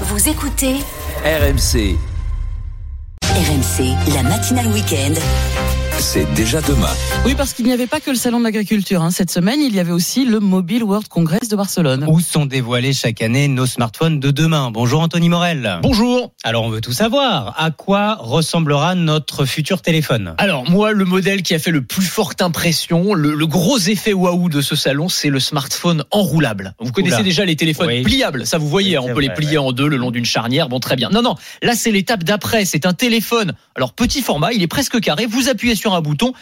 Vous écoutez RMC, RMC, la matinale week-end. C'est déjà demain. Oui, parce qu'il n'y avait pas que le salon de l'agriculture. hein. Cette semaine, il y avait aussi le Mobile World Congress de Barcelone. Où sont dévoilés chaque année nos smartphones de demain? Bonjour Anthony Morel. Bonjour. Alors on veut tout savoir. À quoi ressemblera notre futur téléphone? Alors moi, le modèle qui a fait le plus forte impression, le, le gros effet waouh de ce salon, c'est le smartphone enroulable. Vous connaissez Oula. déjà les téléphones Oui. pliables, ça vous voyez, on peut les plier ouais. en deux le long d'une charnière. Bon, très bien. Non, non, là c'est l'étape d'après. C'est un téléphone. Alors petit format, il est presque carré. Vous appuyez sur un bouton.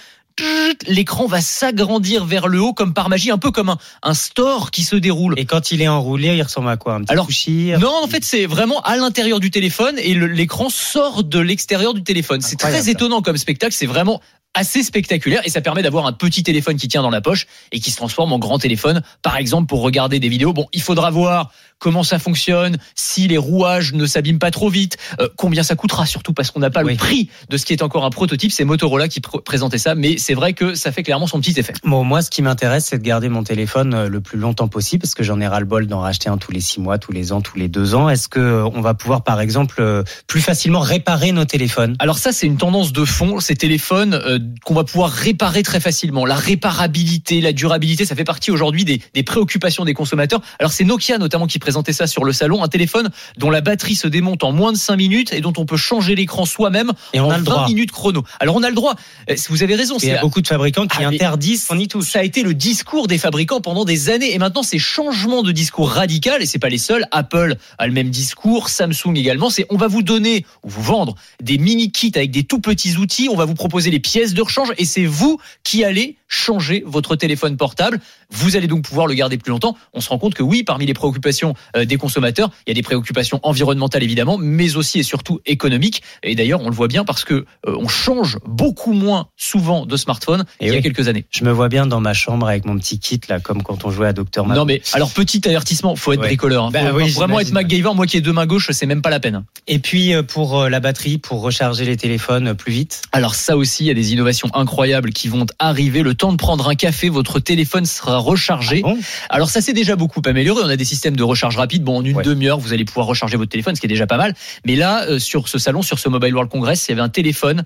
L'écran va s'agrandir vers le haut comme par magie, un peu comme un, un store qui se déroule. Et quand il est enroulé, il ressemble à quoi? Un petit Alors, couchir? Non, en fait, c'est vraiment à l'intérieur du téléphone et l'écran sort de l'extérieur du téléphone. C'est très étonnant comme spectacle. C'est vraiment assez spectaculaire et ça permet d'avoir un petit téléphone qui tient dans la poche et qui se transforme en grand téléphone, par exemple pour regarder des vidéos. Bon, il faudra voir comment ça fonctionne, si les rouages ne s'abîment pas trop vite, euh, combien ça coûtera? Surtout parce qu'on n'a pas Oui. le prix de ce qui est encore un prototype. C'est Motorola qui pr- présentait ça, mais c'est vrai que ça fait clairement son petit effet. Bon, moi, ce qui m'intéresse, c'est de garder mon téléphone euh, le plus longtemps possible, parce que j'en ai ras-le-bol d'en racheter un tous les six mois, tous les ans, tous les deux ans. Est-ce que euh, on va pouvoir, par exemple, plus facilement réparer nos téléphones? Alors ça, c'est une tendance de fond, ces téléphones euh, qu'on va pouvoir réparer très facilement. La réparabilité, la durabilité, ça fait partie aujourd'hui des, des préoccupations des consommateurs. Alors c'est Nokia notamment qui présentait ça sur le salon, un téléphone dont la batterie se démonte en moins de 5 minutes et dont on peut changer l'écran soi-même Et on en a le 20 droit. minutes chrono. Alors on a le droit. Euh, Vous avez raison. Il y c'est a beaucoup de fabricants qui Ah, interdisent qu'on y touche. ça a été le discours des fabricants pendant des années et maintenant ces changements de discours radical et c'est pas les seuls Apple a le même discours Samsung également c'est on va vous donner ou vous vendre des mini kits avec des tout petits outils on va vous proposer les pièces de rechange et c'est vous qui allez changer votre téléphone portable vous allez donc pouvoir le garder plus longtemps on se rend compte que oui parmi les préoccupations euh, des consommateurs il y a des préoccupations environnementales évidemment mais aussi et surtout économiques et d'ailleurs on le voit bien parce que euh, on change beaucoup moins souvent de smartphone qu'il y a quelques années Je me vois bien dans ma chambre avec mon petit kit, là, comme quand on jouait à Docteur non mais alors petit avertissement, faut être Ouais. bricoleur. hein. Bah oui, vraiment être. MacGyver. Moi qui ai deux mains gauches, c'est même pas la peine. Et puis, euh, pour la batterie, pour recharger les téléphones plus vite Alors ça aussi, il y a des innovations incroyables qui vont arriver. Le temps de prendre un café, votre téléphone sera rechargé. Bon. Alors ça s'est déjà beaucoup amélioré. On a des systèmes de recharge rapide. Bon, en une Ouais. demi-heure, vous allez pouvoir recharger votre téléphone, ce qui est déjà pas mal. Mais là, euh, sur ce salon, sur ce Mobile World Congress, il y avait un téléphone.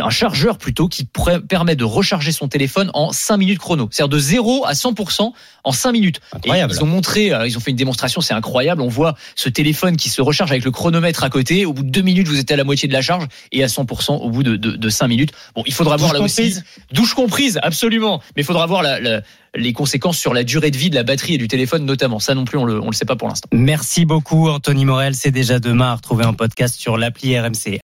Un chargeur plutôt qui permet de recharger son téléphone en 5 minutes chrono. C'est-à-dire de 0 à 100% en 5 minutes. Et Incroyable. ils ont montré, euh, ils ont fait une démonstration, c'est incroyable. On voit ce téléphone qui se recharge avec le chronomètre à côté. Au bout de 2 minutes, vous êtes à la moitié de la charge et à 100% au bout de, de, de 5 minutes. Bon, il faudra voir là aussi. comprise Douche comprise, absolument. Mais il faudra voir la- la- les conséquences sur la durée de vie de la batterie et du téléphone notamment. Ça non plus, on le, on le sait pas pour l'instant. Merci beaucoup, Anthony Morel. C'est déjà demain à retrouver en podcast sur l'appli RMC.